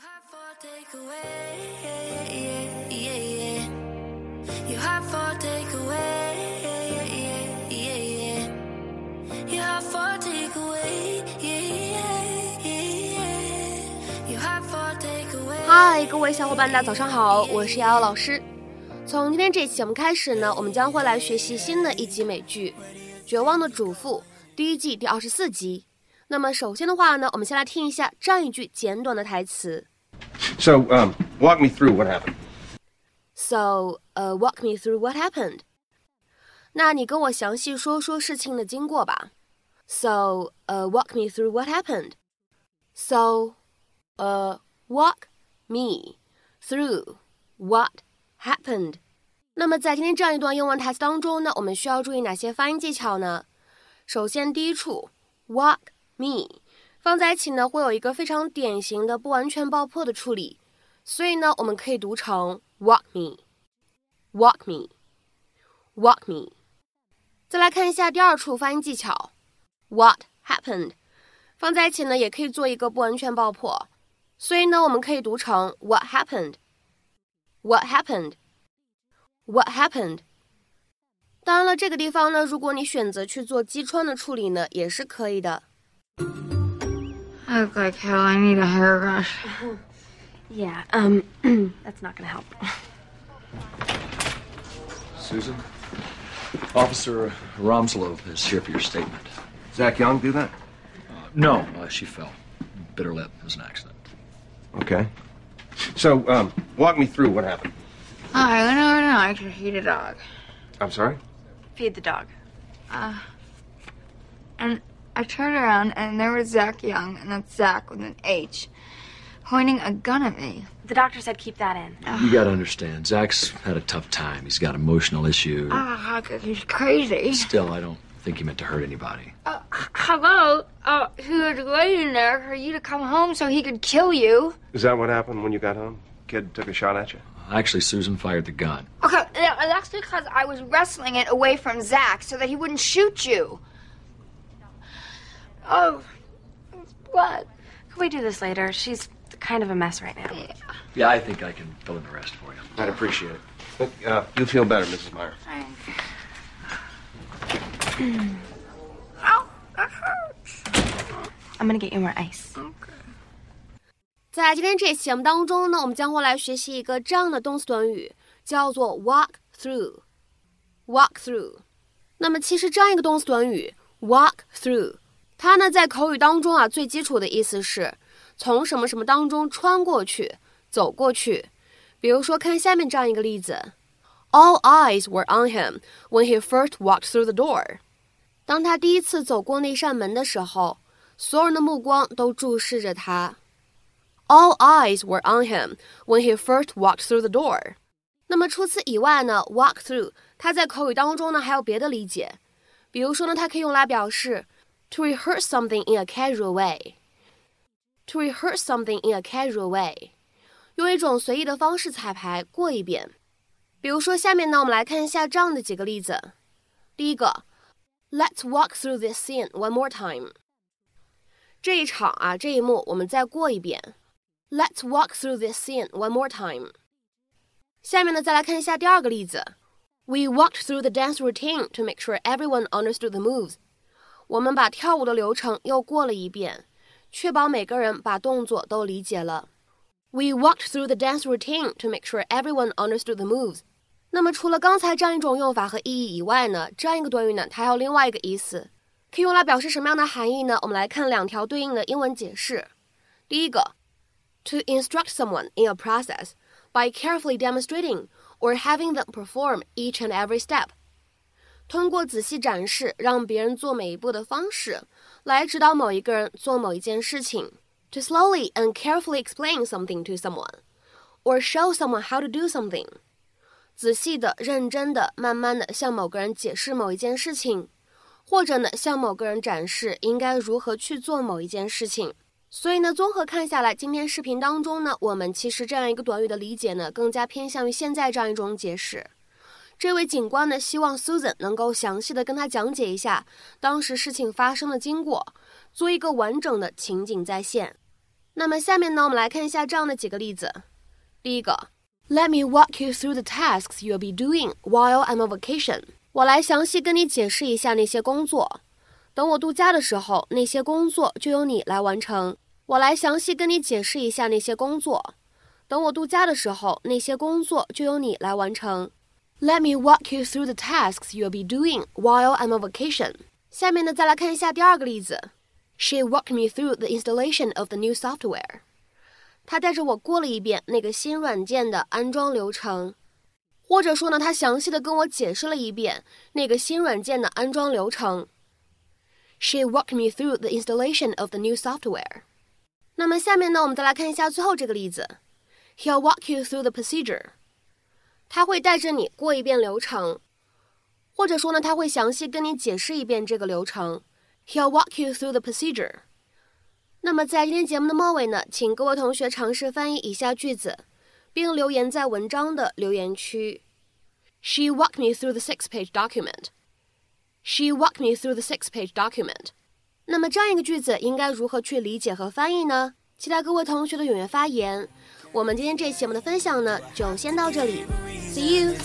嗨，各位小伙伴，大家早上好，我是瑶瑶老师。从今天这期节目开始呢，我们将会来学习新的一集美剧《绝望的主妇》第一季第二十四集。那么首先的话呢，我们先来听一下这样一句简短的台词。So, um, walk me through what happened. So, uh, walk me through what happened. 那你跟我详细说说事情的经过吧。So, uh, walk me through what happened. So, uh, walk me through what happened. 那么在今天这样一段英文台词当中呢，我们需要注意哪些发音技巧呢？首先，第一处 walk me 放在一起呢，会有一个非常典型的不完全爆破的处理，所以呢，我们可以读成 walk me，walk me，walk me。再来看一下第二处发音技巧，what happened，放在一起呢，也可以做一个不完全爆破，所以呢，我们可以读成 what happened，what happened，what happened。当然了，这个地方呢，如果你选择去做击穿的处理呢，也是可以的。I look like hell. I need a hairbrush. Yeah, um, that's not gonna help. Susan? Officer Romslov is here for your statement. Zach Young do that? Uh, no, uh, she fell. Bit her lip. It was an accident. Okay. So, um, walk me through what happened. I went over tonight to feed a dog. I'm sorry? Feed the dog. Uh, and I turned around and there was Zach Young, and that's Zach with an H, pointing a gun at me. The doctor said keep that in. You gotta understand, Zach's had a tough time. He's got emotional issues. Ah, he's crazy. Still, I don't think he meant to hurt anybody. Uh, hello? Uh, he was waiting there for you to come home so he could kill you. Is that what happened when you got home? Kid took a shot at you? Actually, Susan fired the gun. Okay, that's because I was wrestling it away from Zach so that he wouldn't shoot you. Oh, what? Can we do this later? She's kind of a mess right now. Yeah, yeah I think I can fill in the rest for you. I'd appreciate it. But uh, you feel better, Mrs. Mayer. Thanks. Ow, that hurts. I'm gonna get you more ice. Okay. 在今天这期节目当中呢，我们将会来学习一个这样的动词短语，叫做 walk through。walk through。那么其实这样一个动词短语 walk through。它呢在口语当中啊最基础的意思是从什么什么当中穿过去、走过去。比如说看下面这样一个例子：All eyes were on him when he first walked through the door。当他第一次走过那扇门的时候，所有人的目光都注视着他。All eyes were on him when he first walked through the door。那么除此以外呢，walk through 它在口语当中呢还有别的理解，比如说呢，它可以用来表示 to rehearse something in a casual way。to rehearse something in a casual way，用一种随意的方式彩排过一遍。比如说下面呢，我们来看一下这样的几个例子。第一个，Let's walk through this scene one more time。这一场啊，这一幕我们再过一遍。Let's walk through this scene one more time。下面呢，再来看一下第二个例子。We walked through the dance routine to make sure everyone understood the moves。 我们把跳舞的流程又过了一遍，确保每个人把动作都理解了。We walked through the dance routine to make sure everyone understood the moves。那么除了刚才这样一种用法和意义以外呢，这样一个短语呢，它还有另外一个意思，可以用来表示什么样的含义呢？我们来看两条对应的英文解释。第一个，to instruct someone in a process by carefully demonstrating or having them perform each and every step。 通过仔细展示让别人做每一步的方式，来指导某一个人做某一件事情。To slowly and carefully explain something to someone, or show someone how to do something。仔细的、认真的、慢慢的向某个人解释某一件事情，或者呢向某个人展示应该如何去做某一件事情。所以呢，综合看下来，今天视频当中呢，我们其实这样一个短语的理解呢，更加偏向于现在这样一种解释。这位警官呢，希望 Susan 能够详细的跟他讲解一下当时事情发生的经过，做一个完整的情景再现。那么下面呢，我们来看一下这样的几个例子。第一个，Let me walk you through the tasks you'll be doing while I'm on vacation。我来详细跟你解释一下那些工作。等我度假的时候，那些工作就由你来完成。我来详细跟你解释一下那些工作。等我度假的时候，那些工作就由你来完成。Let me walk you through the tasks you'll be doing while I'm on vacation。下面呢，再来看一下第二个例子。She walked me through the installation of the new software。她带着我过了一遍那个新软件的安装流程，或者说呢，她详细的跟我解释了一遍那个新软件的安装流程。She walked me through the installation of the new software. 那么下面呢，我们再来看一下最后这个例子。He'll walk you through the procedure. 他会带着你过一遍流程，或者说呢，他会详细跟你解释一遍这个流程。He'll walk you through the procedure. 那么在今天节目的末尾呢，请各位同学尝试翻译以下句子，并留言在文章的留言区。She walked me through the six-page document. She walked me through the six-page document. 那么这样一个句子应该如何去理解和翻译呢？期待各位同学的踊跃发言。我们今天这期节目的分享呢，就先到这里。See you.